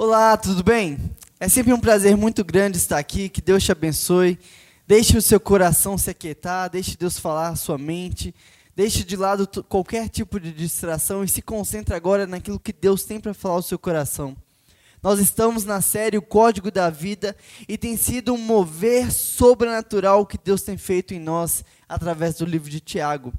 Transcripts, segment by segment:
Olá, tudo bem? É sempre um prazer muito grande estar aqui. Que Deus te abençoe. Deixe o seu coração se aquietar, deixe Deus falar a sua mente. Deixe de lado qualquer tipo de distração e se concentre agora naquilo que Deus tem para falar ao seu coração. Nós estamos na série O Código da Vida e tem sido um mover sobrenatural que Deus tem feito em nós através do livro de Tiago.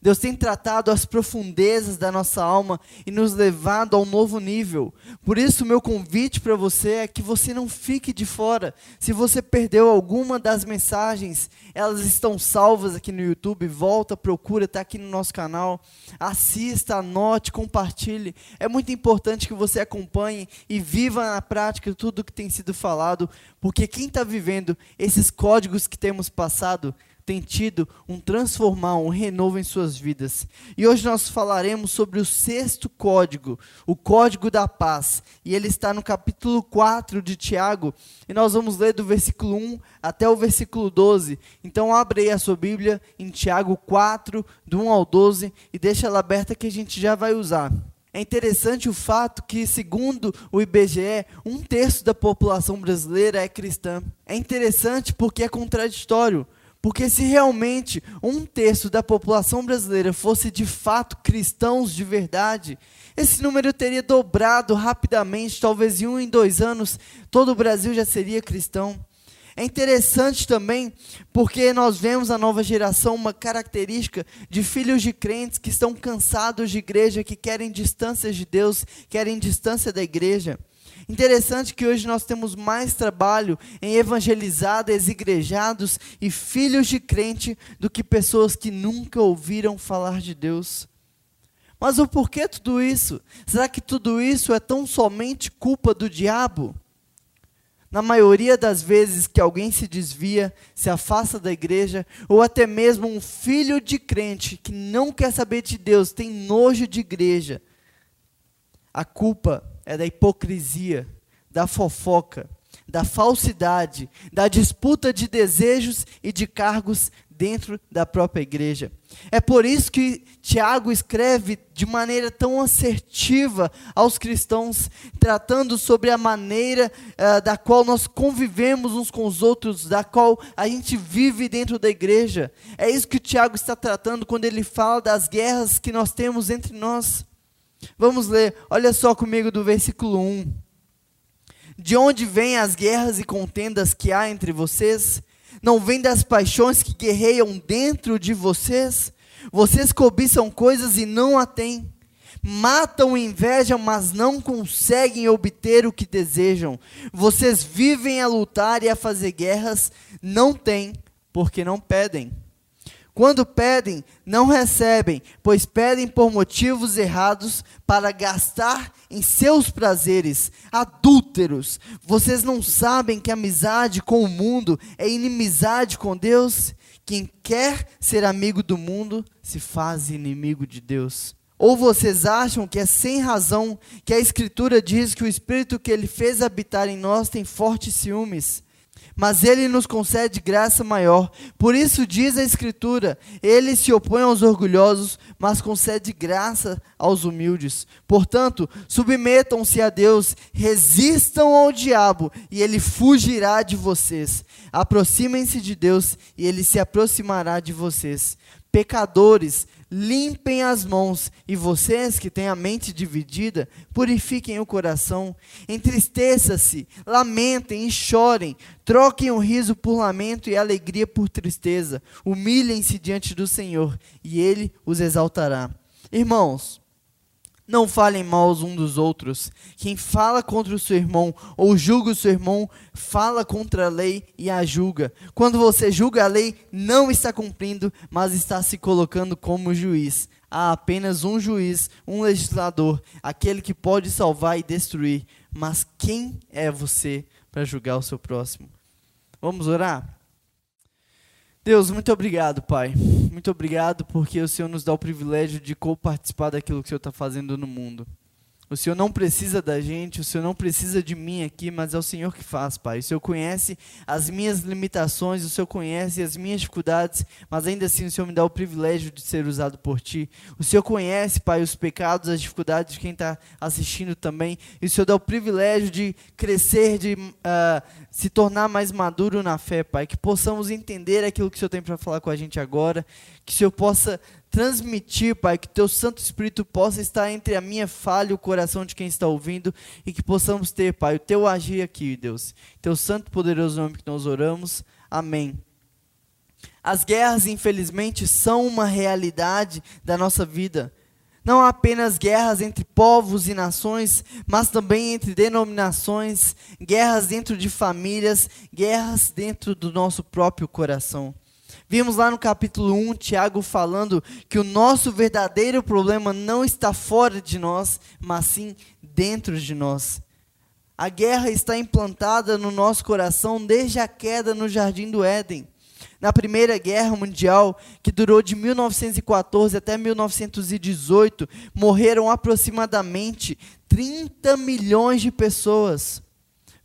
Deus tem tratado as profundezas da nossa alma e nos levado a um novo nível. Por isso, meu convite para você é que você não fique de fora. Se você perdeu alguma das mensagens, elas estão salvas aqui no YouTube. Volta, procura, está aqui no nosso canal. Assista, anote, compartilhe. É muito importante que você acompanhe e viva na prática tudo o que tem sido falado, porque quem está vivendo esses códigos que temos passado tem tido um transformar, um renovo em suas vidas. E hoje nós falaremos sobre o sexto código, o código da paz. E ele está no capítulo 4 de Tiago, e nós vamos ler do versículo 1 até o versículo 12. Então abre aí a sua Bíblia em Tiago 4, do 1 ao 12, e deixa ela aberta que a gente já vai usar. É interessante o fato que, segundo o IBGE, um terço da população brasileira é cristã. É interessante porque é contraditório. Porque se realmente um terço da população brasileira fosse de fato cristãos de verdade, esse número teria dobrado rapidamente, talvez em um em dois anos, todo o Brasil já seria cristão. É interessante também porque nós vemos a nova geração uma característica de filhos de crentes que estão cansados de igreja, que querem distância de Deus, querem distância da igreja. Interessante que hoje nós temos mais trabalho em evangelizar desigrejados e filhos de crente do que pessoas que nunca ouviram falar de Deus. Mas o porquê tudo isso? Será que tudo isso é tão somente culpa do diabo? Na maioria das vezes que alguém se desvia, se afasta da igreja, ou até mesmo um filho de crente que não quer saber de Deus, tem nojo de igreja, a culpa é da hipocrisia, da fofoca, da falsidade, da disputa de desejos e de cargos dentro da própria igreja. É por isso que Tiago escreve de maneira tão assertiva aos cristãos, tratando sobre a maneira uh, da qual nós convivemos uns com os outros, da qual a gente vive dentro da igreja. É isso que Tiago está tratando quando ele fala das guerras que nós temos entre nós. Vamos ler, olha só comigo do versículo 1. De onde vêm as guerras e contendas que há entre vocês? Não vêm das paixões que guerreiam dentro de vocês? Vocês cobiçam coisas e não a têm. Matam invejam, mas não conseguem obter o que desejam. Vocês vivem a lutar e a fazer guerras, não têm, porque não pedem. Quando pedem, não recebem, pois pedem por motivos errados para gastar em seus prazeres. Adúlteros, vocês não sabem que amizade com o mundo é inimizade com Deus? Quem quer ser amigo do mundo se faz inimigo de Deus. Ou vocês acham que é sem razão que a Escritura diz que o Espírito que Ele fez habitar em nós tem fortes ciúmes? Mas ele nos concede graça maior. Por isso diz a Escritura: ele se opõe aos orgulhosos, mas concede graça aos humildes. Portanto, submetam-se a Deus, resistam ao diabo, e ele fugirá de vocês. Aproximem-se de Deus, e ele se aproximará de vocês. Pecadores, limpem as mãos, e vocês que têm a mente dividida, purifiquem o coração, entristeça-se, lamentem e chorem, troquem o riso por lamento e a alegria por tristeza, humilhem-se diante do Senhor, e Ele os exaltará. Irmãos, não falem mal uns dos outros. Quem fala contra o seu irmão ou julga o seu irmão, fala contra a lei e a julga. Quando você julga a lei, não está cumprindo, mas está se colocando como juiz. Há apenas um juiz, um legislador, aquele que pode salvar e destruir. Mas quem é você para julgar o seu próximo? Vamos orar? Deus, muito obrigado, Pai. Muito obrigado porque o Senhor nos dá o privilégio de co-participar daquilo que o Senhor está fazendo no mundo. O Senhor não precisa da gente, o Senhor não precisa de mim aqui, mas é o Senhor que faz, Pai. O Senhor conhece as minhas limitações, o Senhor conhece as minhas dificuldades, mas ainda assim o Senhor me dá o privilégio de ser usado por Ti. O Senhor conhece, Pai, os pecados, as dificuldades de quem está assistindo também, e o Senhor dá o privilégio de crescer, de uh, se tornar mais maduro na fé, Pai. Que possamos entender aquilo que o Senhor tem para falar com a gente agora, que o Senhor possa transmitir, Pai, que Teu Santo Espírito possa estar entre a minha falha e o coração de quem está ouvindo e que possamos ter, Pai, o Teu agir aqui, Deus. Teu santo poderoso nome que nós oramos. Amém. As guerras, infelizmente, são uma realidade da nossa vida. Não apenas guerras entre povos e nações, mas também entre denominações, guerras dentro de famílias, guerras dentro do nosso próprio coração. Vimos lá no capítulo 1, Tiago falando que o nosso verdadeiro problema não está fora de nós, mas sim dentro de nós. A guerra está implantada no nosso coração desde a queda no jardim do Éden. Na Primeira Guerra Mundial, que durou de 1914 até 1918, morreram aproximadamente 30 milhões de pessoas.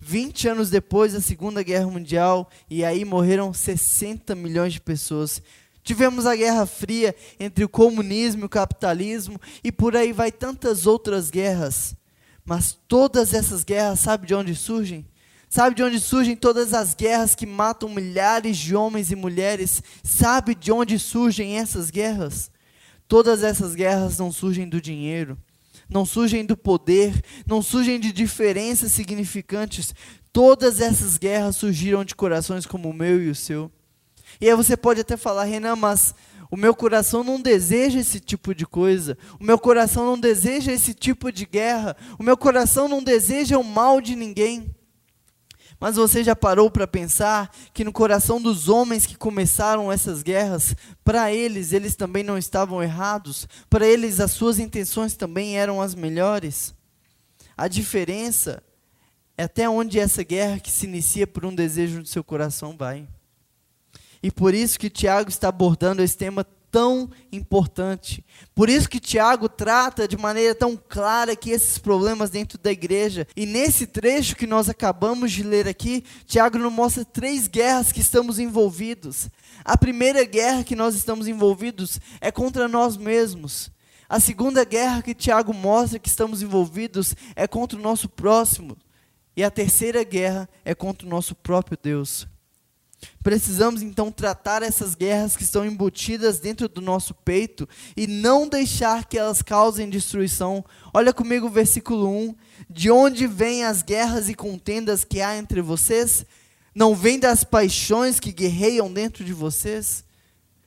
20 anos depois da Segunda Guerra Mundial, e aí morreram 60 milhões de pessoas. Tivemos a Guerra Fria entre o comunismo e o capitalismo, e por aí vai tantas outras guerras. Mas todas essas guerras, sabe de onde surgem? Sabe de onde surgem todas as guerras que matam milhares de homens e mulheres? Sabe de onde surgem essas guerras? Todas essas guerras não surgem do dinheiro não surgem do poder, não surgem de diferenças significantes. Todas essas guerras surgiram de corações como o meu e o seu. E aí você pode até falar, Renan, mas o meu coração não deseja esse tipo de coisa. O meu coração não deseja esse tipo de guerra. O meu coração não deseja o mal de ninguém. Mas você já parou para pensar que no coração dos homens que começaram essas guerras, para eles, eles também não estavam errados? Para eles, as suas intenções também eram as melhores? A diferença é até onde essa guerra que se inicia por um desejo do seu coração vai. E por isso que Tiago está abordando esse tema tão importante. Por isso que Tiago trata de maneira tão clara que esses problemas dentro da igreja. E nesse trecho que nós acabamos de ler aqui, Tiago nos mostra três guerras que estamos envolvidos. A primeira guerra que nós estamos envolvidos é contra nós mesmos. A segunda guerra que Tiago mostra que estamos envolvidos é contra o nosso próximo. E a terceira guerra é contra o nosso próprio Deus. Precisamos então tratar essas guerras que estão embutidas dentro do nosso peito e não deixar que elas causem destruição. Olha comigo o versículo 1: De onde vêm as guerras e contendas que há entre vocês? Não vem das paixões que guerreiam dentro de vocês?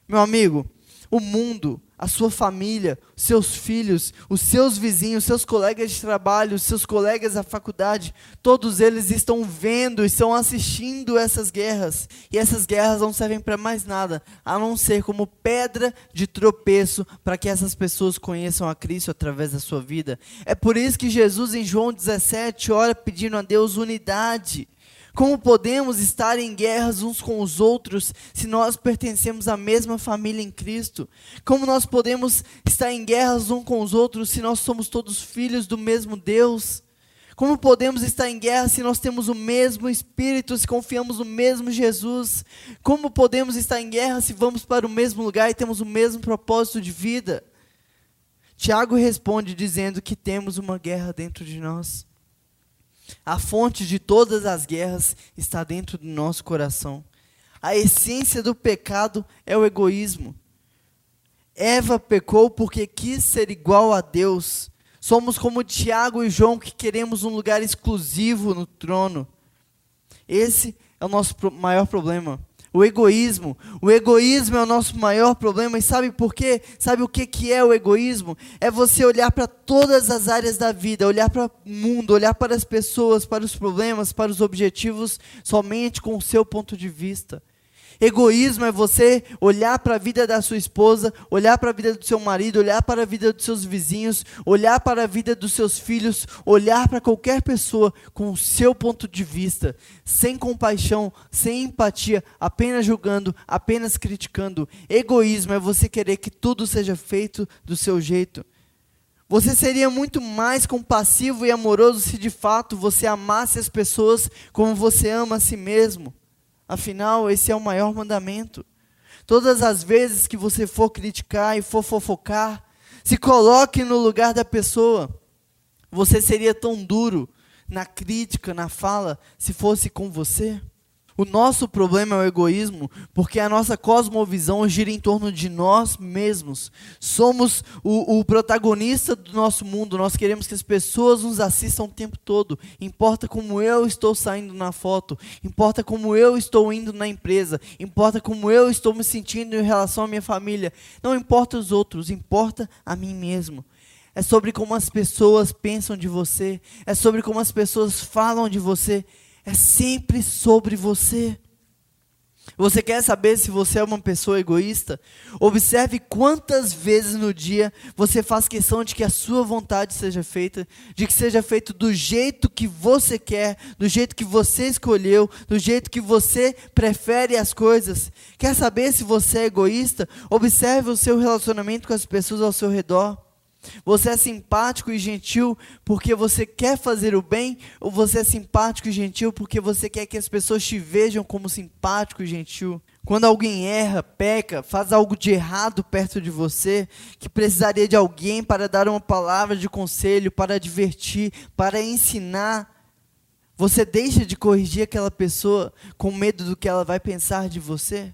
Meu amigo, o mundo, a sua família, seus filhos, os seus vizinhos, seus colegas de trabalho, seus colegas da faculdade, todos eles estão vendo e estão assistindo essas guerras. E essas guerras não servem para mais nada, a não ser como pedra de tropeço para que essas pessoas conheçam a Cristo através da sua vida. É por isso que Jesus, em João 17, ora pedindo a Deus unidade. Como podemos estar em guerras uns com os outros se nós pertencemos à mesma família em Cristo? Como nós podemos estar em guerras uns com os outros se nós somos todos filhos do mesmo Deus? Como podemos estar em guerra se nós temos o mesmo Espírito, se confiamos no mesmo Jesus? Como podemos estar em guerra se vamos para o mesmo lugar e temos o mesmo propósito de vida? Tiago responde dizendo que temos uma guerra dentro de nós. A fonte de todas as guerras está dentro do nosso coração. A essência do pecado é o egoísmo. Eva pecou porque quis ser igual a Deus. Somos como Tiago e João que queremos um lugar exclusivo no trono. Esse é o nosso maior problema. O egoísmo. O egoísmo é o nosso maior problema. E sabe por quê? Sabe o que, que é o egoísmo? É você olhar para todas as áreas da vida, olhar para o mundo, olhar para as pessoas, para os problemas, para os objetivos, somente com o seu ponto de vista. Egoísmo é você olhar para a vida da sua esposa, olhar para a vida do seu marido, olhar para a vida dos seus vizinhos, olhar para a vida dos seus filhos, olhar para qualquer pessoa com o seu ponto de vista, sem compaixão, sem empatia, apenas julgando, apenas criticando. Egoísmo é você querer que tudo seja feito do seu jeito. Você seria muito mais compassivo e amoroso se de fato você amasse as pessoas como você ama a si mesmo. Afinal, esse é o maior mandamento. Todas as vezes que você for criticar e for fofocar, se coloque no lugar da pessoa. Você seria tão duro na crítica, na fala, se fosse com você? O nosso problema é o egoísmo, porque a nossa cosmovisão gira em torno de nós mesmos. Somos o, o, protagonista do nosso mundo, nós queremos que as pessoas nos assistam o tempo todo. Importa como eu estou saindo na foto, importa como eu estou indo na empresa, importa como eu estou me sentindo em relação à minha família. Não importa os outros, importa a mim mesmo é sobre como as pessoas pensam de você, é sobre como as pessoas falam de você, é sempre sobre você. Você quer saber se você é uma pessoa egoísta? Observe quantas vezes no dia você faz questão de que a sua vontade seja feita, de que seja feito do jeito que você quer, do jeito que você escolheu, do jeito que você prefere as coisas. Quer saber se você é egoísta? Observe o seu relacionamento com as pessoas ao seu redor. Você é simpático e gentil porque você quer fazer o bem? Ou você é simpático e gentil porque você quer que as pessoas te vejam como simpático e gentil? Quando alguém erra, peca, faz algo de errado perto de você, que precisaria de alguém para dar uma palavra de conselho, para advertir, para ensinar, você deixa de corrigir aquela pessoa com medo do que ela vai pensar de você?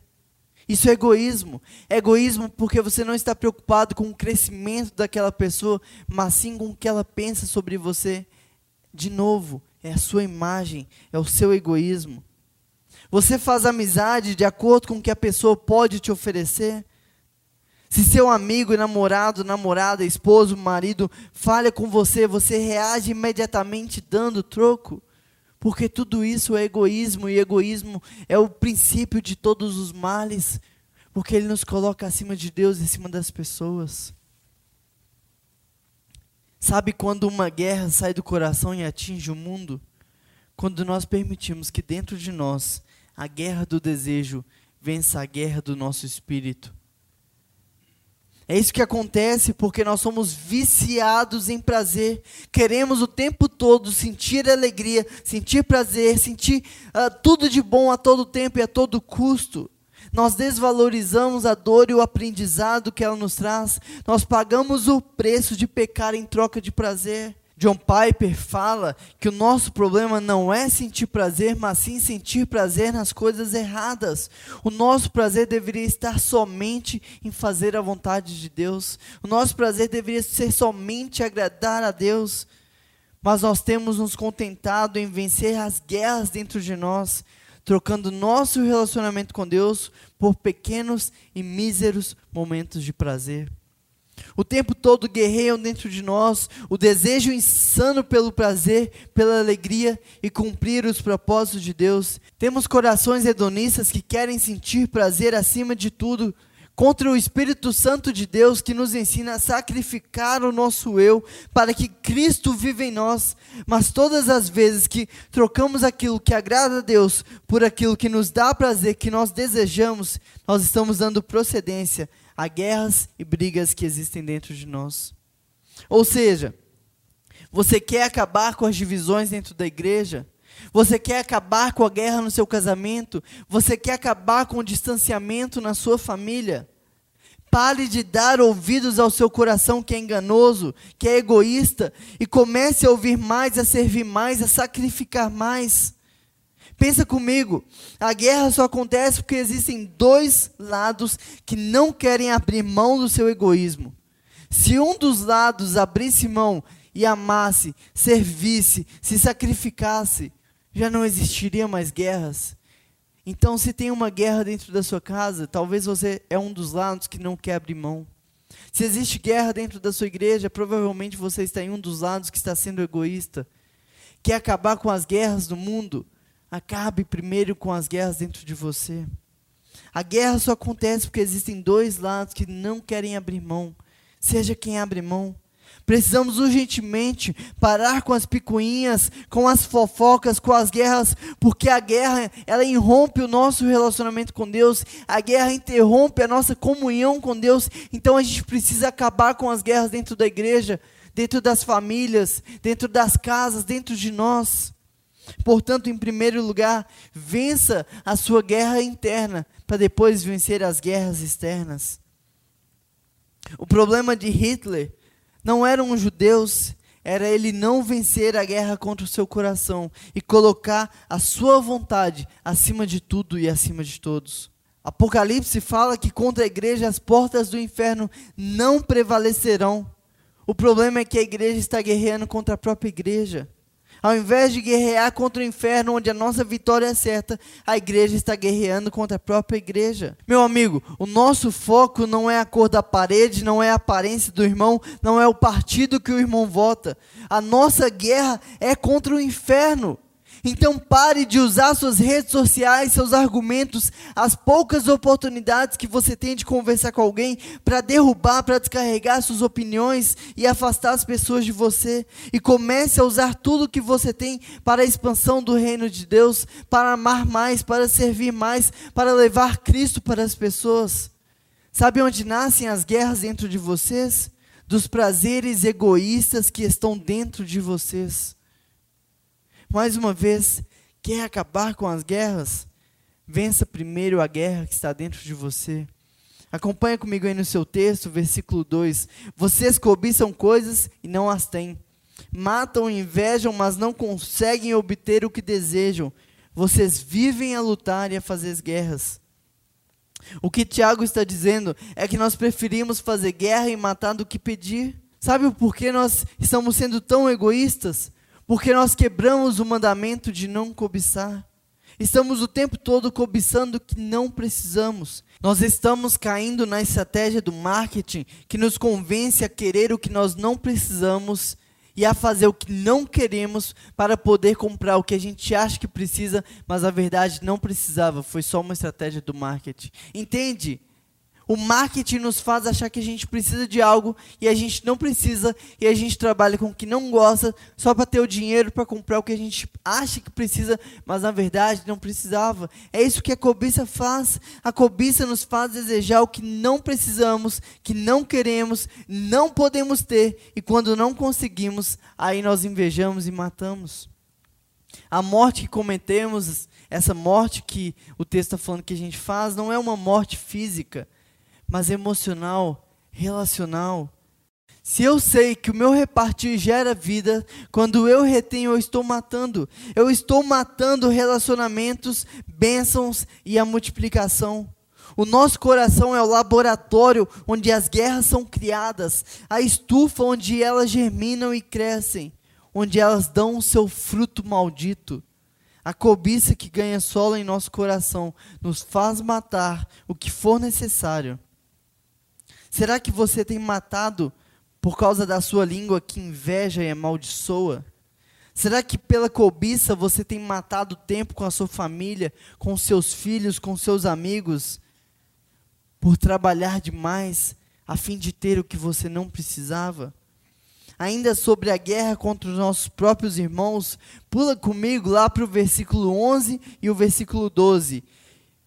Isso é egoísmo. É egoísmo porque você não está preocupado com o crescimento daquela pessoa, mas sim com o que ela pensa sobre você. De novo, é a sua imagem, é o seu egoísmo. Você faz amizade de acordo com o que a pessoa pode te oferecer. Se seu amigo, namorado, namorada, esposo, marido falha com você, você reage imediatamente dando troco. Porque tudo isso é egoísmo, e egoísmo é o princípio de todos os males, porque ele nos coloca acima de Deus e acima das pessoas. Sabe quando uma guerra sai do coração e atinge o mundo? Quando nós permitimos que dentro de nós a guerra do desejo vença a guerra do nosso espírito. É isso que acontece porque nós somos viciados em prazer. Queremos o tempo todo sentir alegria, sentir prazer, sentir uh, tudo de bom a todo tempo e a todo custo. Nós desvalorizamos a dor e o aprendizado que ela nos traz. Nós pagamos o preço de pecar em troca de prazer. John Piper fala que o nosso problema não é sentir prazer, mas sim sentir prazer nas coisas erradas. O nosso prazer deveria estar somente em fazer a vontade de Deus. O nosso prazer deveria ser somente agradar a Deus. Mas nós temos nos contentado em vencer as guerras dentro de nós, trocando nosso relacionamento com Deus por pequenos e míseros momentos de prazer. O tempo todo guerreiam dentro de nós o desejo insano pelo prazer, pela alegria e cumprir os propósitos de Deus. Temos corações hedonistas que querem sentir prazer acima de tudo, contra o Espírito Santo de Deus que nos ensina a sacrificar o nosso eu para que Cristo viva em nós. Mas todas as vezes que trocamos aquilo que agrada a Deus por aquilo que nos dá prazer, que nós desejamos, nós estamos dando procedência a guerras e brigas que existem dentro de nós. Ou seja, você quer acabar com as divisões dentro da igreja? Você quer acabar com a guerra no seu casamento? Você quer acabar com o distanciamento na sua família? Pare de dar ouvidos ao seu coração que é enganoso, que é egoísta, e comece a ouvir mais, a servir mais, a sacrificar mais. Pensa comigo, a guerra só acontece porque existem dois lados que não querem abrir mão do seu egoísmo. Se um dos lados abrisse mão e amasse, servisse, se sacrificasse, já não existiria mais guerras. Então, se tem uma guerra dentro da sua casa, talvez você é um dos lados que não quer abrir mão. Se existe guerra dentro da sua igreja, provavelmente você está em um dos lados que está sendo egoísta. Quer acabar com as guerras do mundo? Acabe primeiro com as guerras dentro de você. A guerra só acontece porque existem dois lados que não querem abrir mão. Seja quem abre mão. Precisamos urgentemente parar com as picuinhas, com as fofocas, com as guerras, porque a guerra, ela irrompe o nosso relacionamento com Deus, a guerra interrompe a nossa comunhão com Deus. Então a gente precisa acabar com as guerras dentro da igreja, dentro das famílias, dentro das casas, dentro de nós. Portanto, em primeiro lugar, vença a sua guerra interna, para depois vencer as guerras externas. O problema de Hitler não eram os judeus, era ele não vencer a guerra contra o seu coração e colocar a sua vontade acima de tudo e acima de todos. Apocalipse fala que contra a igreja as portas do inferno não prevalecerão. O problema é que a igreja está guerreando contra a própria igreja. Ao invés de guerrear contra o inferno, onde a nossa vitória é certa, a igreja está guerreando contra a própria igreja. Meu amigo, o nosso foco não é a cor da parede, não é a aparência do irmão, não é o partido que o irmão vota. A nossa guerra é contra o inferno. Então pare de usar suas redes sociais, seus argumentos, as poucas oportunidades que você tem de conversar com alguém para derrubar, para descarregar suas opiniões e afastar as pessoas de você. E comece a usar tudo que você tem para a expansão do reino de Deus, para amar mais, para servir mais, para levar Cristo para as pessoas. Sabe onde nascem as guerras dentro de vocês? Dos prazeres egoístas que estão dentro de vocês mais uma vez, quer acabar com as guerras? Vença primeiro a guerra que está dentro de você. Acompanha comigo aí no seu texto, versículo 2. Vocês cobiçam coisas e não as têm. Matam e invejam, mas não conseguem obter o que desejam. Vocês vivem a lutar e a fazer guerras. O que Tiago está dizendo é que nós preferimos fazer guerra e matar do que pedir. Sabe o porquê nós estamos sendo tão egoístas? Porque nós quebramos o mandamento de não cobiçar. Estamos o tempo todo cobiçando o que não precisamos. Nós estamos caindo na estratégia do marketing que nos convence a querer o que nós não precisamos e a fazer o que não queremos para poder comprar o que a gente acha que precisa, mas a verdade não precisava, foi só uma estratégia do marketing. Entende? O marketing nos faz achar que a gente precisa de algo e a gente não precisa e a gente trabalha com o que não gosta só para ter o dinheiro para comprar o que a gente acha que precisa, mas na verdade não precisava. É isso que a cobiça faz. A cobiça nos faz desejar o que não precisamos, que não queremos, não podemos ter e quando não conseguimos, aí nós invejamos e matamos. A morte que cometemos, essa morte que o texto está falando que a gente faz, não é uma morte física mas emocional, relacional. Se eu sei que o meu repartir gera vida, quando eu retenho, eu estou matando. Eu estou matando relacionamentos, bênçãos e a multiplicação. O nosso coração é o laboratório onde as guerras são criadas, a estufa onde elas germinam e crescem, onde elas dão o seu fruto maldito. A cobiça que ganha solo em nosso coração nos faz matar o que for necessário Será que você tem matado por causa da sua língua que inveja e amaldiçoa? Será que pela cobiça você tem matado tempo com a sua família, com seus filhos, com seus amigos, por trabalhar demais a fim de ter o que você não precisava? Ainda sobre a guerra contra os nossos próprios irmãos, pula comigo lá para o versículo 11 e o versículo 12.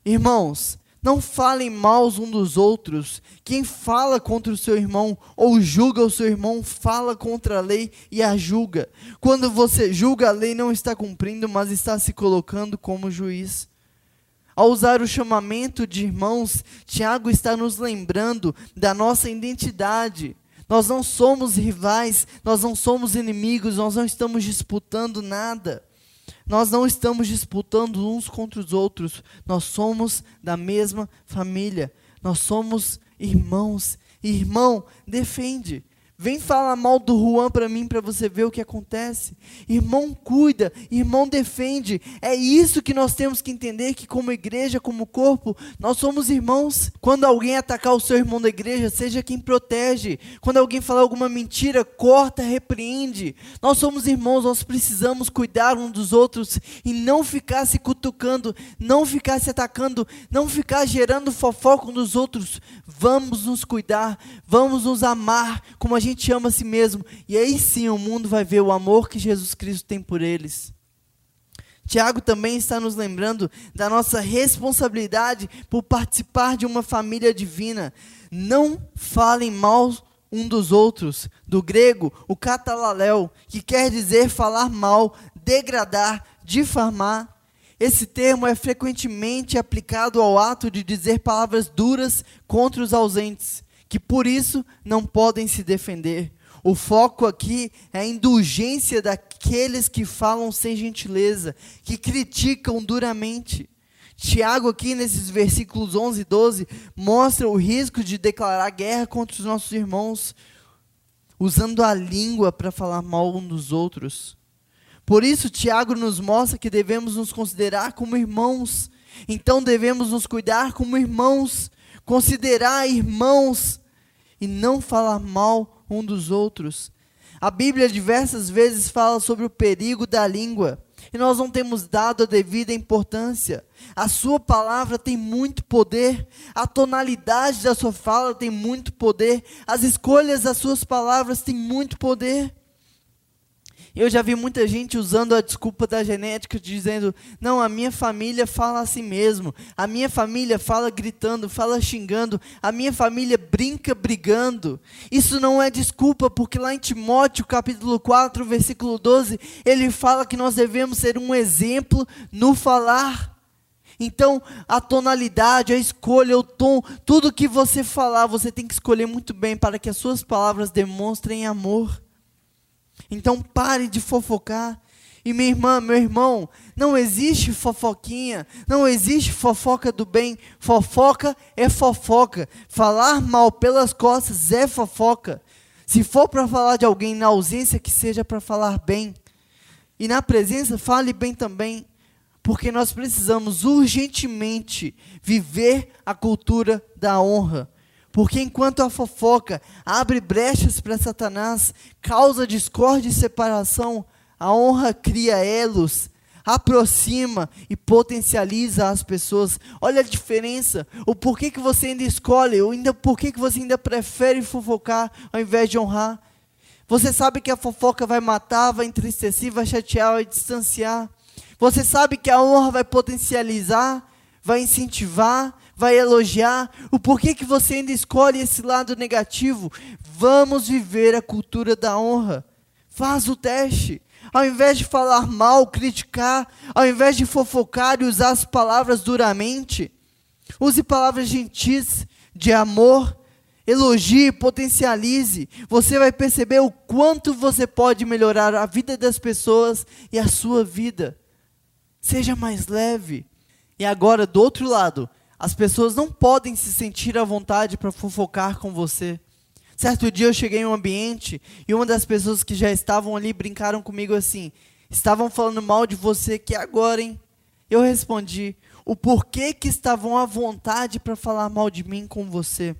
Irmãos, não falem mal uns dos outros. Quem fala contra o seu irmão ou julga o seu irmão, fala contra a lei e a julga. Quando você julga, a lei não está cumprindo, mas está se colocando como juiz. Ao usar o chamamento de irmãos, Tiago está nos lembrando da nossa identidade. Nós não somos rivais, nós não somos inimigos, nós não estamos disputando nada. Nós não estamos disputando uns contra os outros. Nós somos da mesma família. Nós somos irmãos. Irmão, defende. Vem falar mal do Juan para mim para você ver o que acontece. Irmão cuida, irmão defende. É isso que nós temos que entender que como igreja, como corpo, nós somos irmãos. Quando alguém atacar o seu irmão da igreja, seja quem protege. Quando alguém falar alguma mentira, corta, repreende. Nós somos irmãos, nós precisamos cuidar uns dos outros e não ficar se cutucando, não ficar se atacando, não ficar gerando fofoca uns dos outros. Vamos nos cuidar, vamos nos amar como a gente ama a si mesmo, e aí sim o mundo vai ver o amor que Jesus Cristo tem por eles. Tiago também está nos lembrando da nossa responsabilidade por participar de uma família divina. Não falem mal um dos outros, do grego, o catalalel, que quer dizer falar mal, degradar, difamar. Esse termo é frequentemente aplicado ao ato de dizer palavras duras contra os ausentes, que por isso não podem se defender. O foco aqui é a indulgência daqueles que falam sem gentileza, que criticam duramente. Tiago, aqui nesses versículos 11 e 12, mostra o risco de declarar guerra contra os nossos irmãos, usando a língua para falar mal um dos outros. Por isso, Tiago nos mostra que devemos nos considerar como irmãos. Então, devemos nos cuidar como irmãos, considerar irmãos e não falar mal um dos outros. A Bíblia diversas vezes fala sobre o perigo da língua e nós não temos dado a devida importância. A sua palavra tem muito poder, a tonalidade da sua fala tem muito poder, as escolhas das suas palavras têm muito poder. Eu já vi muita gente usando a desculpa da genética, dizendo: não, a minha família fala assim mesmo, a minha família fala gritando, fala xingando, a minha família brinca brigando. Isso não é desculpa, porque lá em Timóteo, capítulo 4, versículo 12, ele fala que nós devemos ser um exemplo no falar. Então, a tonalidade, a escolha, o tom, tudo que você falar, você tem que escolher muito bem para que as suas palavras demonstrem amor. Então pare de fofocar. E minha irmã, meu irmão, não existe fofoquinha, não existe fofoca do bem. Fofoca é fofoca. Falar mal pelas costas é fofoca. Se for para falar de alguém na ausência, que seja para falar bem. E na presença, fale bem também. Porque nós precisamos urgentemente viver a cultura da honra. Porque enquanto a fofoca abre brechas para Satanás, causa discórdia e separação, a honra cria elos, aproxima e potencializa as pessoas. Olha a diferença. O porquê que você ainda escolhe, ou ainda porquê que você ainda prefere fofocar ao invés de honrar. Você sabe que a fofoca vai matar, vai entristecer, vai chatear, vai distanciar. Você sabe que a honra vai potencializar, vai incentivar, vai elogiar, o porquê que você ainda escolhe esse lado negativo. Vamos viver a cultura da honra. Faz o teste. Ao invés de falar mal, criticar, ao invés de fofocar e usar as palavras duramente, use palavras gentis, de amor, elogie, potencialize. Você vai perceber o quanto você pode melhorar a vida das pessoas e a sua vida. Seja mais leve. E agora, do outro lado, as pessoas não podem se sentir à vontade para fofocar com você. Certo dia eu cheguei em um ambiente e uma das pessoas que já estavam ali brincaram comigo assim: estavam falando mal de você que agora, hein? Eu respondi: o porquê que estavam à vontade para falar mal de mim com você?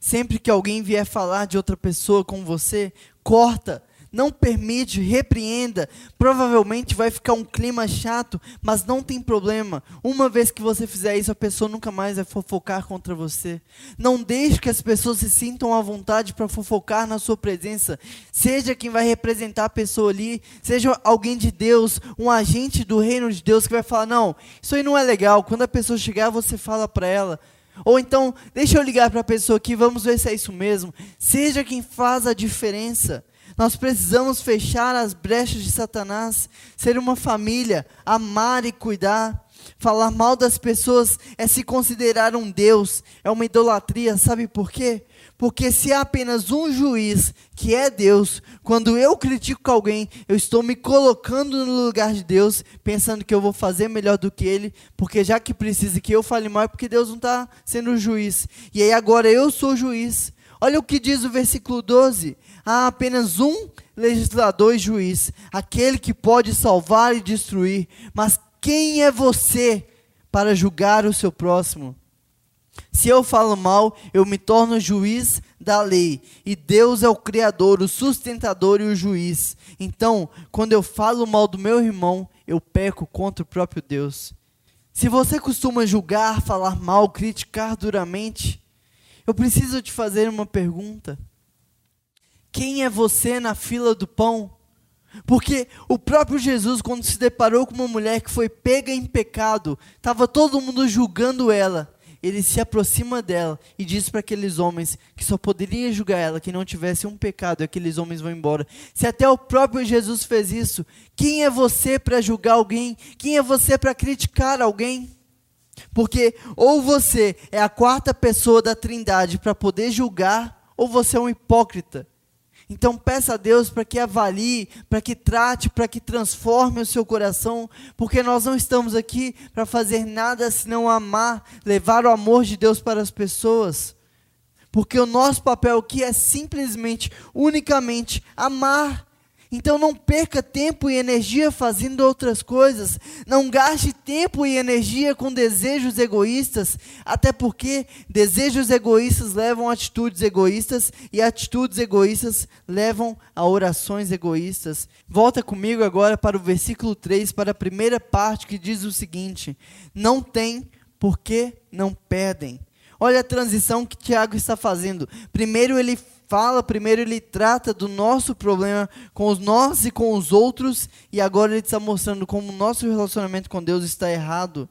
Sempre que alguém vier falar de outra pessoa com você, corta, não permite, repreenda. Provavelmente vai ficar um clima chato, mas não tem problema. Uma vez que você fizer isso, a pessoa nunca mais vai fofocar contra você. Não deixe que as pessoas se sintam à vontade para fofocar na sua presença. Seja quem vai representar a pessoa ali, seja alguém de Deus, um agente do reino de Deus que vai falar: "Não, isso aí não é legal". Quando a pessoa chegar, você fala para ela: ou então, deixa eu ligar para a pessoa aqui, vamos ver se é isso mesmo. Seja quem faz a diferença. Nós precisamos fechar as brechas de Satanás, ser uma família, amar e cuidar. Falar mal das pessoas é se considerar um Deus, é uma idolatria, sabe por quê? Porque se há apenas um juiz, que é Deus, quando eu critico alguém, eu estou me colocando no lugar de Deus, pensando que eu vou fazer melhor do que ele, porque já que precisa que eu fale mal, é porque Deus não está sendo juiz. E aí agora eu sou juiz. Olha o que diz o versículo 12: há apenas um legislador e juiz, aquele que pode salvar e destruir. Mas quem é você para julgar o seu próximo? Se eu falo mal, eu me torno juiz da lei, e Deus é o Criador, o sustentador e o juiz. Então, quando eu falo mal do meu irmão, eu peco contra o próprio Deus. Se você costuma julgar, falar mal, criticar duramente, eu preciso te fazer uma pergunta. Quem é você na fila do pão? Porque o próprio Jesus, quando se deparou com uma mulher que foi pega em pecado, estava todo mundo julgando ela. ele se aproxima dela e diz para aqueles homens que só poderiam julgar ela, que não tivesse um pecado, e aqueles homens vão embora. Se até o próprio Jesus fez isso, quem é você para julgar alguém? Quem é você para criticar alguém? Porque ou você é a quarta pessoa da Trindade para poder julgar, ou você é um hipócrita. Então peça a Deus para que avalie, para que trate, para que transforme o seu coração, porque nós não estamos aqui para fazer nada senão amar, levar o amor de Deus para as pessoas. Porque o nosso papel aqui é simplesmente, unicamente amar então não perca tempo e energia fazendo outras coisas. Não gaste tempo e energia com desejos egoístas, até porque desejos egoístas levam a atitudes egoístas e atitudes egoístas levam a orações egoístas. Volta comigo agora para o versículo 3, para a primeira parte que diz o seguinte: Não tem porque não pedem. Olha a transição que Tiago está fazendo. Primeiro ele fala, primeiro ele trata do nosso problema com os nós e com os outros, e agora ele está mostrando como o nosso relacionamento com Deus está errado.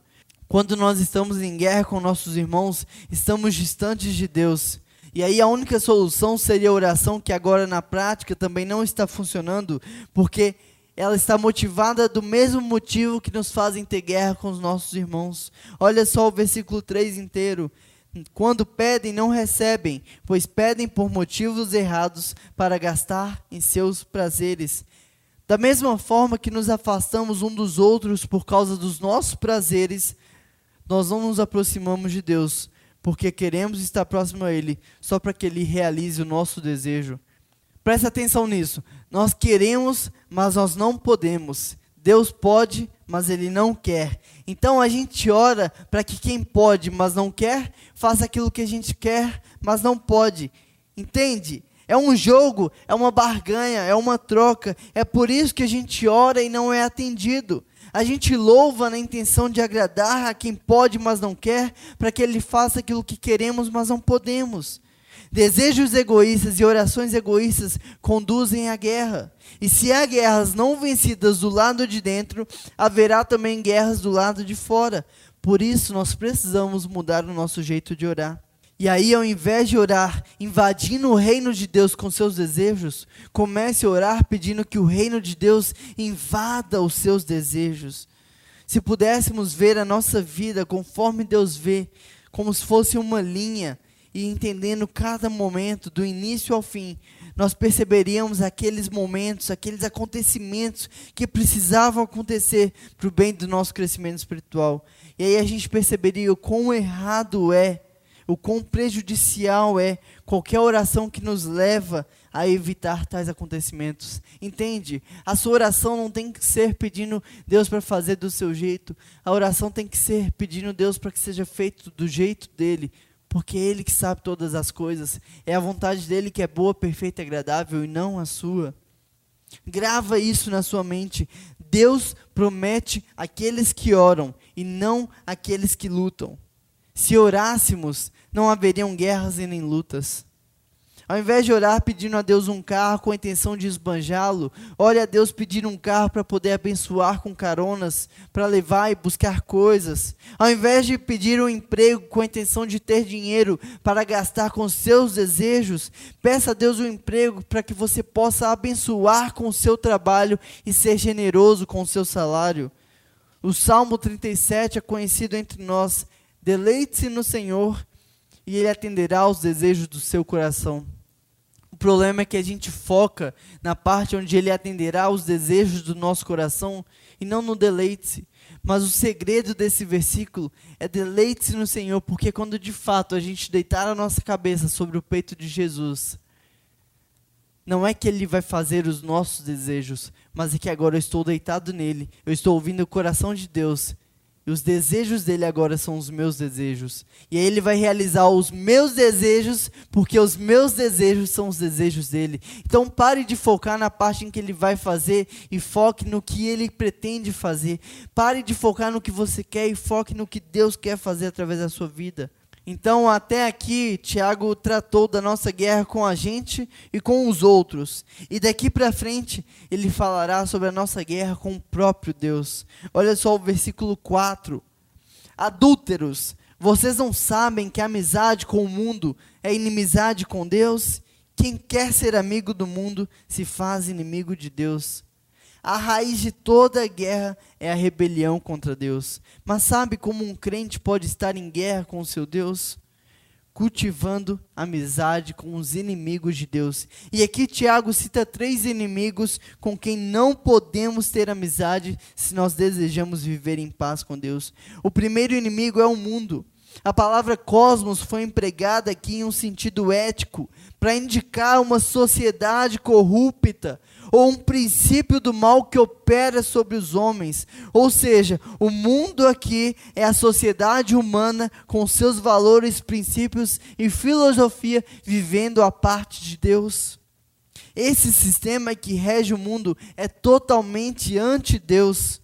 Quando nós estamos em guerra com nossos irmãos, estamos distantes de Deus. E aí a única solução seria a oração, que agora na prática também não está funcionando, porque ela está motivada do mesmo motivo que nos fazem ter guerra com os nossos irmãos. Olha só o versículo 3 inteiro. Quando pedem, não recebem, pois pedem por motivos errados para gastar em seus prazeres. Da mesma forma que nos afastamos um dos outros por causa dos nossos prazeres, nós não nos aproximamos de Deus, porque queremos estar próximo a Ele, só para que Ele realize o nosso desejo. Preste atenção nisso. Nós queremos, mas nós não podemos. Deus pode, mas Ele não quer. Então a gente ora para que quem pode, mas não quer, faça aquilo que a gente quer, mas não pode. Entende? É um jogo, é uma barganha, é uma troca. É por isso que a gente ora e não é atendido. A gente louva na intenção de agradar a quem pode, mas não quer, para que ele faça aquilo que queremos, mas não podemos. Desejos egoístas e orações egoístas conduzem à guerra. E se há guerras não vencidas do lado de dentro, haverá também guerras do lado de fora. Por isso, nós precisamos mudar o nosso jeito de orar. E aí, ao invés de orar invadindo o reino de Deus com seus desejos, comece a orar pedindo que o reino de Deus invada os seus desejos. Se pudéssemos ver a nossa vida conforme Deus vê, como se fosse uma linha, e entendendo cada momento, do início ao fim, nós perceberíamos aqueles momentos, aqueles acontecimentos que precisavam acontecer para o bem do nosso crescimento espiritual. E aí a gente perceberia o quão errado é, o quão prejudicial é qualquer oração que nos leva a evitar tais acontecimentos. Entende? A sua oração não tem que ser pedindo Deus para fazer do seu jeito. A oração tem que ser pedindo Deus para que seja feito do jeito dele, porque Ele que sabe todas as coisas. É a vontade dele que é boa, perfeita e agradável e não a sua. Grava isso na sua mente. Deus promete aqueles que oram e não aqueles que lutam. Se orássemos, não haveriam guerras e nem lutas. Ao invés de orar pedindo a Deus um carro com a intenção de esbanjá-lo, ore a Deus pedindo um carro para poder abençoar com caronas, para levar e buscar coisas. Ao invés de pedir um emprego com a intenção de ter dinheiro para gastar com seus desejos, peça a Deus um emprego para que você possa abençoar com o seu trabalho e ser generoso com o seu salário. O Salmo 37 é conhecido entre nós. Deleite-se no Senhor e Ele atenderá aos desejos do seu coração. O problema é que a gente foca na parte onde ele atenderá os desejos do nosso coração e não no deleite-se. Mas o segredo desse versículo é deleite-se no Senhor, porque quando de fato a gente deitar a nossa cabeça sobre o peito de Jesus, não é que ele vai fazer os nossos desejos, mas é que agora eu estou deitado nele, eu estou ouvindo o coração de Deus e os desejos dele agora são os meus desejos. E aí ele vai realizar os meus desejos, porque os meus desejos são os desejos dele. Então pare de focar na parte em que ele vai fazer e foque no que ele pretende fazer. Pare de focar no que você quer e foque no que Deus quer fazer através da sua vida. Então, até aqui, Tiago tratou da nossa guerra com a gente e com os outros. E daqui para frente, ele falará sobre a nossa guerra com o próprio Deus. Olha só o versículo 4. Adúlteros, Vocês não sabem que amizade com o mundo é inimizade com Deus? Quem quer ser amigo do mundo se faz inimigo de Deus. A raiz de toda guerra é a rebelião contra Deus. Mas sabe como um crente pode estar em guerra com o seu Deus? Cultivando amizade com os inimigos de Deus. E aqui Tiago cita três inimigos com quem não podemos ter amizade se nós desejamos viver em paz com Deus. O primeiro inimigo é o mundo. A palavra cosmos foi empregada aqui em um sentido ético, para indicar uma sociedade corrupta, ou um princípio do mal que opera sobre os homens. Ou seja, o mundo aqui é a sociedade humana com seus valores, princípios e filosofia vivendo a parte de Deus. Esse sistema que rege o mundo é totalmente anti-Deus.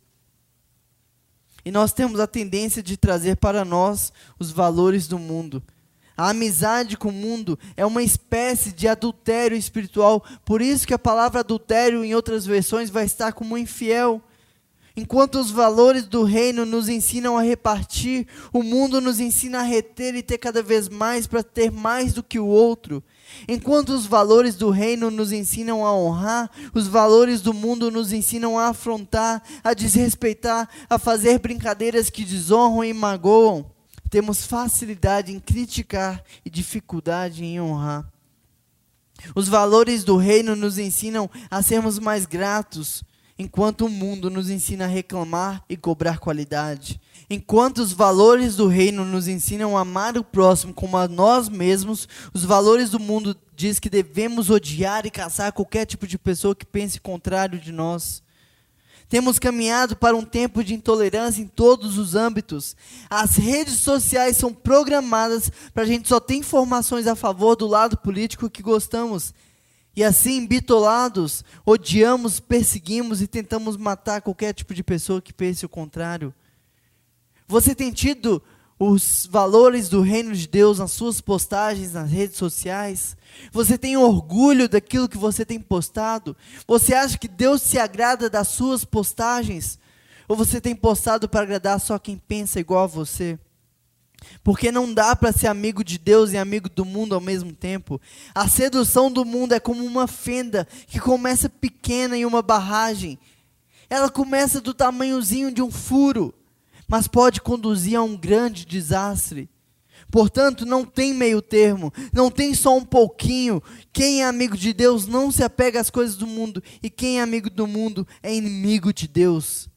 E nós temos a tendência de trazer para nós os valores do mundo. A amizade com o mundo é uma espécie de adultério espiritual. Por isso que a palavra adultério em outras versões vai estar como infiel. Enquanto os valores do reino nos ensinam a repartir, o mundo nos ensina a reter e ter cada vez mais para ter mais do que o outro. Enquanto os valores do reino nos ensinam a honrar, os valores do mundo nos ensinam a afrontar, a desrespeitar, a fazer brincadeiras que desonram e magoam. Temos facilidade em criticar e dificuldade em honrar. Os valores do reino nos ensinam a sermos mais gratos, enquanto o mundo nos ensina a reclamar e cobrar qualidade. Enquanto os valores do reino nos ensinam a amar o próximo como a nós mesmos, os valores do mundo diz que devemos odiar e caçar qualquer tipo de pessoa que pense contrário de nós. Temos caminhado para um tempo de intolerância em todos os âmbitos. As redes sociais são programadas para a gente só ter informações a favor do lado político que gostamos. E assim, bitolados, odiamos, perseguimos e tentamos matar qualquer tipo de pessoa que pense o contrário. Você tem tido os valores do reino de Deus nas suas postagens nas redes sociais? Você tem orgulho daquilo que você tem postado? Você acha que Deus se agrada das suas postagens? Ou você tem postado para agradar só quem pensa igual a você? Porque não dá para ser amigo de Deus e amigo do mundo ao mesmo tempo. A sedução do mundo é como uma fenda que começa pequena em uma barragem. Ela começa do tamanhozinho de um furo, mas pode conduzir a um grande desastre. Portanto, não tem meio termo, não tem só um pouquinho. Quem é amigo de Deus não se apega às coisas do mundo, e quem é amigo do mundo é inimigo de Deus.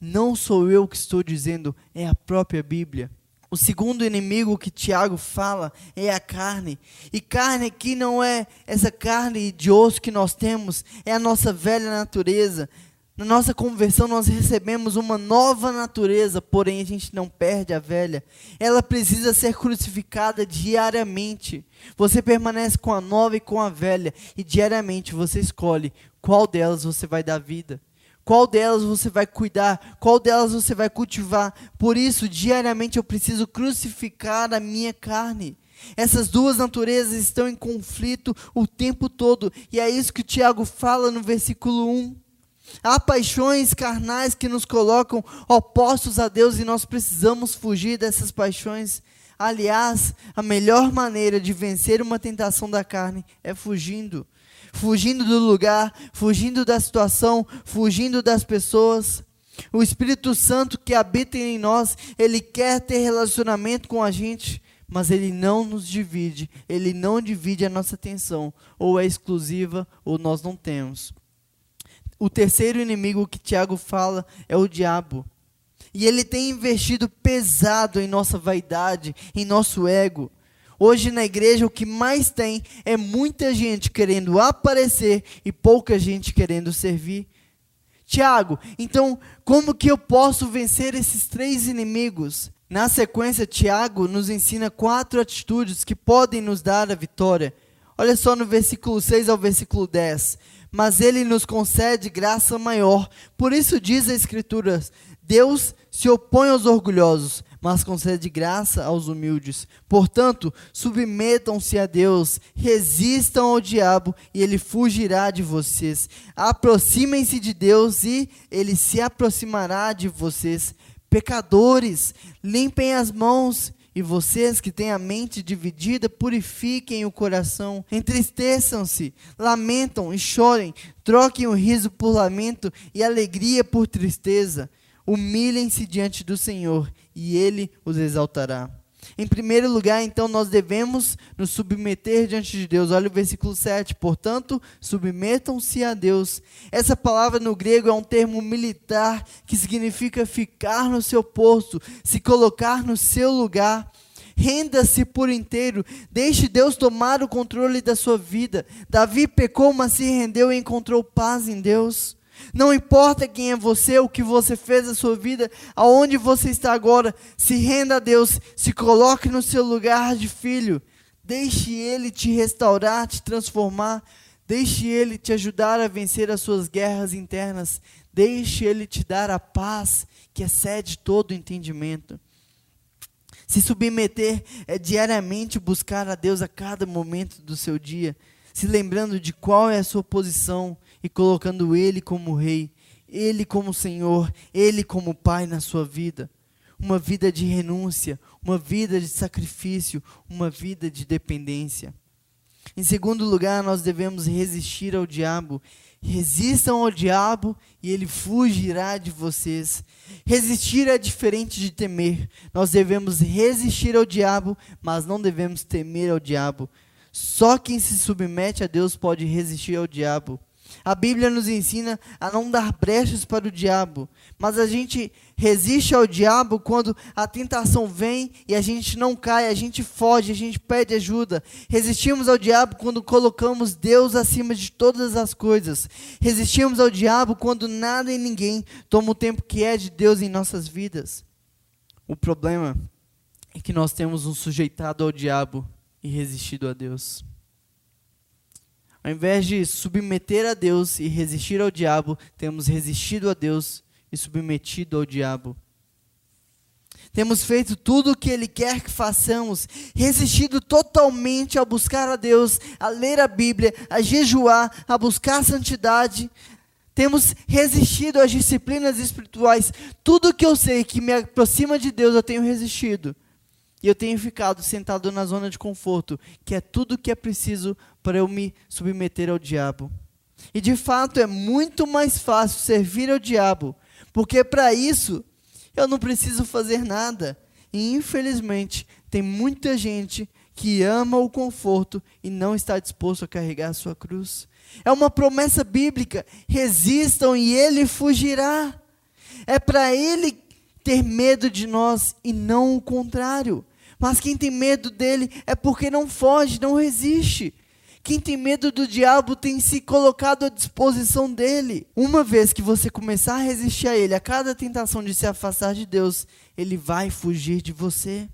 Não sou eu que estou dizendo, é a própria Bíblia. O segundo inimigo que Tiago fala é a carne. E carne aqui não é essa carne de osso que nós temos, é a nossa velha natureza. Na nossa conversão, nós recebemos uma nova natureza, porém a gente não perde a velha. Ela precisa ser crucificada diariamente. Você permanece com a nova e com a velha, e diariamente você escolhe qual delas você vai dar vida. Qual delas você vai cuidar? Qual delas você vai cultivar? Por isso, diariamente eu preciso crucificar a minha carne. Essas duas naturezas estão em conflito o tempo todo, e é isso que o Tiago fala no versículo 1. Há paixões carnais que nos colocam opostos a Deus e nós precisamos fugir dessas paixões. Aliás, a melhor maneira de vencer uma tentação da carne é fugindo. Fugindo do lugar, fugindo da situação, fugindo das pessoas. O Espírito Santo que habita em nós, ele quer ter relacionamento com a gente, mas ele não nos divide, ele não divide a nossa atenção, ou é exclusiva ou nós não temos. O terceiro inimigo que Tiago fala é o diabo. E ele tem investido pesado em nossa vaidade, em nosso ego. Hoje na igreja o que mais tem é muita gente querendo aparecer e pouca gente querendo servir. Tiago, então como que eu posso vencer esses três inimigos? Na sequência, Tiago nos ensina quatro atitudes que podem nos dar a vitória. Olha só no versículo 6 ao versículo 10 mas ele nos concede graça maior. Por isso diz a Escritura: Deus se opõe aos orgulhosos, mas concede graça aos humildes. Portanto, submetam-se a Deus, resistam ao diabo e ele fugirá de vocês. Aproximem-se de Deus e ele se aproximará de vocês. Pecadores, limpem as mãos E vocês que têm a mente dividida, purifiquem o coração, entristeçam-se, lamentam e chorem, troquem o riso por lamento e alegria por tristeza. Humilhem-se diante do Senhor e ele os exaltará. Em primeiro lugar, então, nós devemos nos submeter diante de Deus. Olha o versículo 7. Portanto, submetam-se a Deus. Essa palavra no grego é um termo militar que significa ficar no seu posto, se colocar no seu lugar. Renda-se por inteiro, deixe Deus tomar o controle da sua vida. Davi pecou, mas se rendeu e encontrou paz em Deus. Não importa quem é você, o que você fez na sua vida, aonde você está agora, se renda a Deus, se coloque no seu lugar de filho. Deixe Ele te restaurar, te transformar. Deixe Ele te ajudar a vencer as suas guerras internas. Deixe Ele te dar a paz que excede todo o entendimento. Se submeter é diariamente buscar a Deus a cada momento do seu dia, se lembrando de qual é a sua posição, e colocando Ele como Rei, Ele como Senhor, Ele como Pai na sua vida. Uma vida de renúncia, uma vida de sacrifício, uma vida de dependência. Em segundo lugar, nós devemos resistir ao diabo. Resistam ao diabo e ele fugirá de vocês. Resistir é diferente de temer. Nós devemos resistir ao diabo, mas não devemos temer ao diabo. Só quem se submete a Deus pode resistir ao diabo. A Bíblia nos ensina a não dar brechas para o diabo, mas a gente resiste ao diabo quando a tentação vem e a gente não cai, a gente foge, a gente pede ajuda. Resistimos ao diabo quando colocamos Deus acima de todas as coisas. Resistimos ao diabo quando nada e ninguém toma o tempo que é de Deus em nossas vidas. O problema é que nós temos um sujeitado ao diabo e resistido a Deus. Ao invés de submeter a Deus e resistir ao diabo, temos resistido a Deus e submetido ao diabo. Temos feito tudo o que Ele quer que façamos, resistido totalmente a buscar a Deus, a ler a Bíblia, a jejuar, a buscar a santidade. Temos resistido às disciplinas espirituais. Tudo que eu sei que me aproxima de Deus, eu tenho resistido. E eu tenho ficado sentado na zona de conforto, que é tudo que é preciso para eu me submeter ao diabo. E de fato é muito mais fácil servir ao diabo, porque para isso eu não preciso fazer nada. E infelizmente tem muita gente que ama o conforto e não está disposto a carregar a sua cruz. É uma promessa bíblica: resistam e ele fugirá. É para ele ter medo de nós e não o contrário. Mas quem tem medo dele é porque não foge, não resiste. Quem tem medo do diabo tem se colocado à disposição dele. Uma vez que você começar a resistir a ele, a cada tentação de se afastar de Deus, ele vai fugir de você.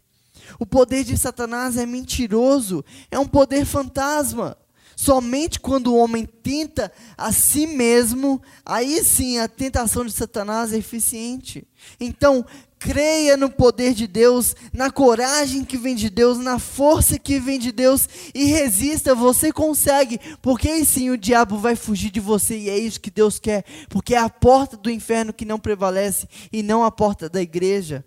O poder de Satanás é mentiroso, é um poder fantasma. Somente quando o homem tenta a si mesmo, aí sim a tentação de Satanás é eficiente. Então, creia no poder de Deus, na coragem que vem de Deus, na força que vem de Deus e resista, você consegue, porque aí sim o diabo vai fugir de você e é isso que Deus quer, porque é a porta do inferno que não prevalece e não a porta da igreja.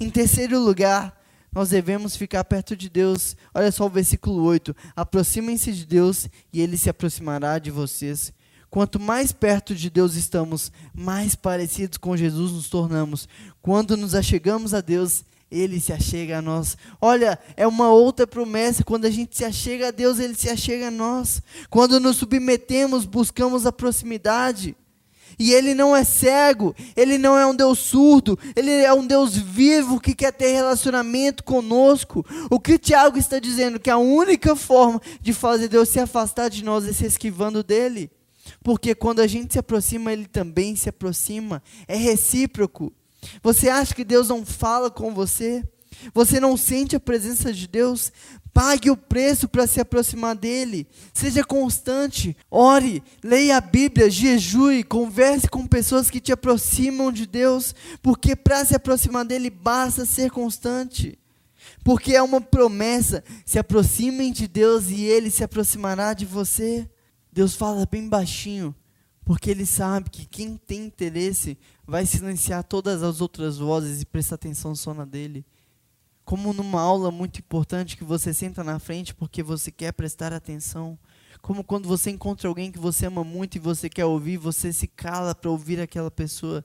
Em terceiro lugar, nós devemos ficar perto de Deus. Olha só o versículo 8: aproximem-se de Deus e ele se aproximará de vocês. Quanto mais perto de Deus estamos, mais parecidos com Jesus nos tornamos. Quando nos achegamos a Deus, Ele se achega a nós. Olha, é uma outra promessa. Quando a gente se achega a Deus, Ele se achega a nós. Quando nos submetemos, buscamos a proximidade. E Ele não é cego, Ele não é um Deus surdo, Ele é um Deus vivo que quer ter relacionamento conosco. O que Tiago está dizendo? Que a única forma de fazer Deus se afastar de nós é se esquivando dele. Porque quando a gente se aproxima, ele também se aproxima. É recíproco. Você acha que Deus não fala com você? Você não sente a presença de Deus? Pague o preço para se aproximar dele. Seja constante. Ore, leia a Bíblia, jejue, converse com pessoas que te aproximam de Deus, porque para se aproximar dele basta ser constante. Porque é uma promessa: se aproximem de Deus e ele se aproximará de você. Deus fala bem baixinho, porque Ele sabe que quem tem interesse vai silenciar todas as outras vozes e prestar atenção só na dele. como numa aula muito importante que você senta na frente porque você quer prestar atenção. Como quando você encontra alguém que você ama muito e você quer ouvir, você se cala para ouvir aquela pessoa.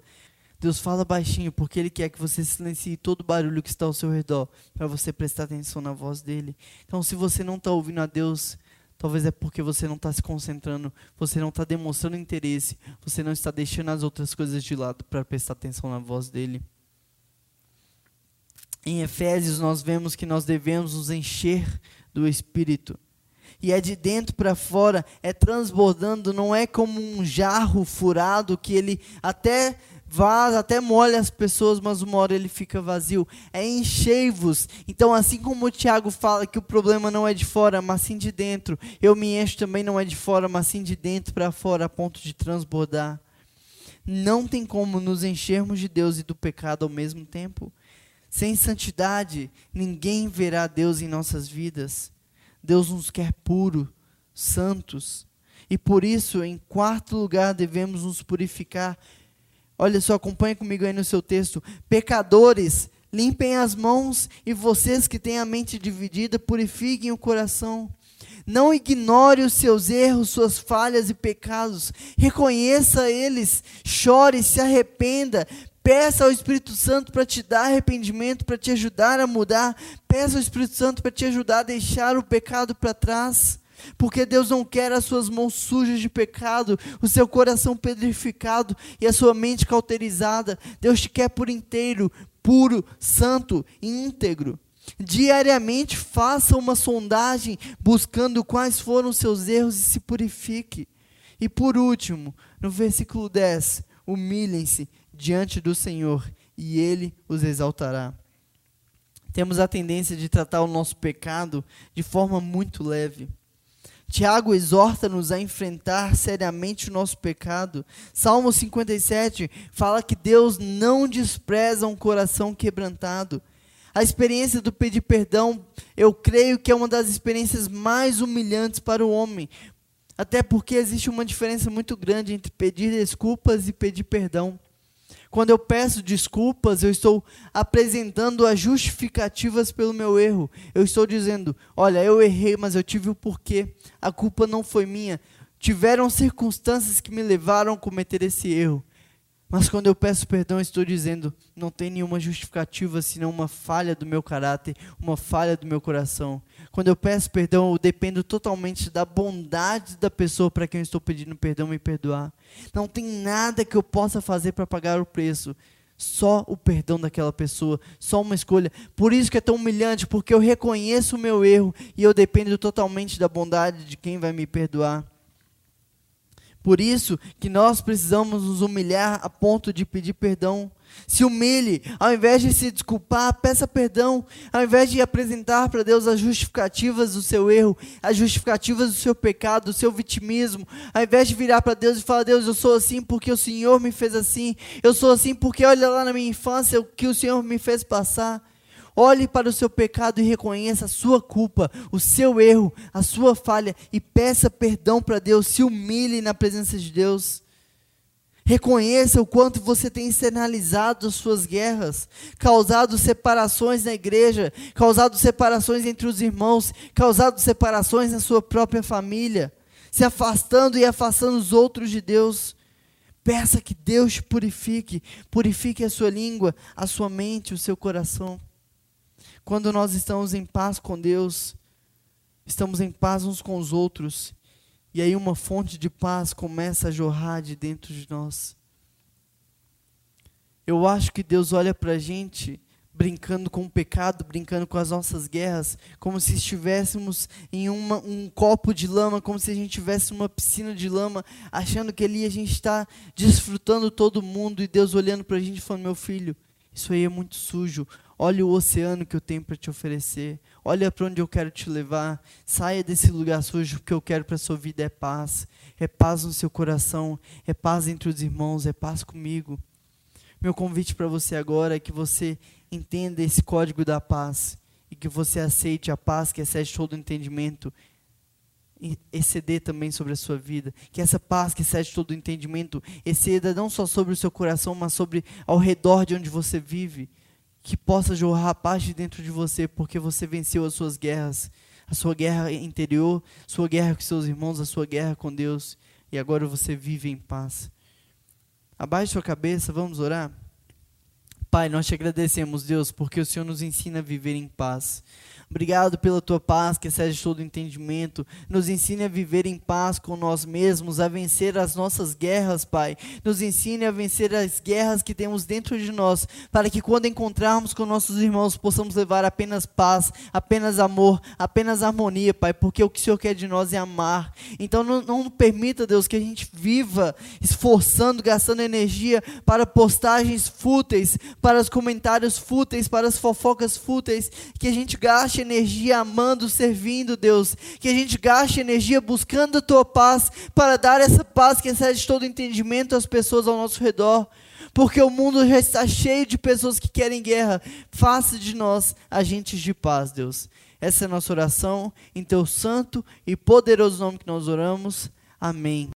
Deus fala baixinho porque Ele quer que você silencie todo o barulho que está ao seu redor para você prestar atenção na voz dele. Então, se você não está ouvindo a Deus, talvez é porque você não está se concentrando, você não está demonstrando interesse, você não está deixando as outras coisas de lado para prestar atenção na voz dele. Em Efésios, nós vemos que nós devemos nos encher do Espírito. E é de dentro para fora, é transbordando, não é como um jarro furado que ele até vaza, até molha as pessoas, mas uma hora ele fica vazio. É enchei-vos. Então, assim como o Tiago fala que o problema não é de fora, mas sim de dentro, eu me encho também não é de fora, mas sim de dentro para fora, a ponto de transbordar. Não tem como nos enchermos de Deus e do pecado ao mesmo tempo. Sem santidade, ninguém verá Deus em nossas vidas. Deus nos quer puro, santos. E por isso, em quarto lugar, devemos nos purificar. Olha só, acompanhe comigo aí no seu texto. Pecadores, limpem as mãos, e vocês que têm a mente dividida, purifiquem o coração. Não ignore os seus erros, suas falhas e pecados. Reconheça eles, chore, se arrependa, Peça ao Espírito Santo para te dar arrependimento, para te ajudar a mudar. Peça ao Espírito Santo para te ajudar a deixar o pecado para trás. Porque Deus não quer as suas mãos sujas de pecado, o seu coração pedrificado e a sua mente cauterizada. Deus te quer por inteiro, puro, santo e íntegro. Diariamente faça uma sondagem buscando quais foram os seus erros e se purifique. E por último, no versículo 10, humilhem-se diante do Senhor e Ele os exaltará. Temos a tendência de tratar o nosso pecado de forma muito leve. Tiago exorta-nos a enfrentar seriamente o nosso pecado. Salmo 57 fala que Deus não despreza um coração quebrantado. A experiência do pedir perdão, eu creio que é uma das experiências mais humilhantes para o homem. Até porque existe uma diferença muito grande entre pedir desculpas e pedir perdão. Quando eu peço desculpas, eu estou apresentando as justificativas pelo meu erro. Eu estou dizendo: olha, eu errei, mas eu tive o porquê. A culpa não foi minha. Tiveram circunstâncias que me levaram a cometer esse erro. Mas quando eu peço perdão, estou dizendo, não tem nenhuma justificativa senão uma falha do meu caráter, uma falha do meu coração. Quando eu peço perdão, eu dependo totalmente da bondade da pessoa para quem eu estou pedindo perdão me perdoar. Não tem nada que eu possa fazer para pagar o preço. Só o perdão daquela pessoa, só uma escolha. Por isso que é tão humilhante, porque eu reconheço o meu erro e eu dependo totalmente da bondade de quem vai me perdoar. Por isso que nós precisamos nos humilhar a ponto de pedir perdão. Se humilhe, ao invés de se desculpar, peça perdão. Ao invés de apresentar para Deus as justificativas do seu erro, as justificativas do seu pecado, do seu vitimismo, ao invés de virar para Deus e falar: Deus, eu sou assim porque o Senhor me fez assim, eu sou assim porque olha lá na minha infância o que o Senhor me fez passar. Olhe para o seu pecado e reconheça a sua culpa, o seu erro, a sua falha e peça perdão para Deus. Se humilhe na presença de Deus. Reconheça o quanto você tem externalizado as suas guerras, causado separações na igreja, causado separações entre os irmãos, causado separações na sua própria família, se afastando e afastando os outros de Deus. Peça que Deus te purifique, purifique a sua língua, a sua mente, o seu coração. Quando nós estamos em paz com Deus, estamos em paz uns com os outros, e aí uma fonte de paz começa a jorrar de dentro de nós. Eu acho que Deus olha para a gente brincando com o pecado, brincando com as nossas guerras, como se estivéssemos em uma, um copo de lama, como se a gente tivesse uma piscina de lama, achando que ali a gente está desfrutando todo mundo e Deus olhando para a gente e falando: meu filho, isso aí é muito sujo. Olha o oceano que eu tenho para te oferecer. Olha para onde eu quero te levar. Saia desse lugar sujo, porque eu quero para a sua vida é paz. É paz no seu coração, é paz entre os irmãos, é paz comigo. Meu convite para você agora é que você entenda esse código da paz e que você aceite a paz que excede todo entendimento exceder também sobre a sua vida. Que essa paz que excede todo entendimento exceda não só sobre o seu coração, mas sobre ao redor de onde você vive que possa jorrar paz de dentro de você, porque você venceu as suas guerras, a sua guerra interior, sua guerra com seus irmãos, a sua guerra com Deus, e agora você vive em paz. Abaixe sua cabeça, vamos orar? Pai, nós te agradecemos, Deus, porque o Senhor nos ensina a viver em paz. Obrigado pela tua paz, que excede todo entendimento. Nos ensine a viver em paz com nós mesmos, a vencer as nossas guerras, Pai. Nos ensine a vencer as guerras que temos dentro de nós, para que quando encontrarmos com nossos irmãos, possamos levar apenas paz, apenas amor, apenas harmonia, Pai, porque o que o Senhor quer de nós é amar. Então não, não permita, Deus, que a gente viva esforçando, gastando energia para postagens fúteis, para os comentários fúteis, para as fofocas fúteis, que a gente gaste energia amando, servindo, Deus. Que a gente gaste energia buscando a tua paz para dar essa paz que excede todo entendimento às pessoas ao nosso redor. Porque o mundo já está cheio de pessoas que querem guerra. Faça de nós agentes de paz, Deus. Essa é a nossa oração. Em teu santo e poderoso nome que nós oramos. Amém.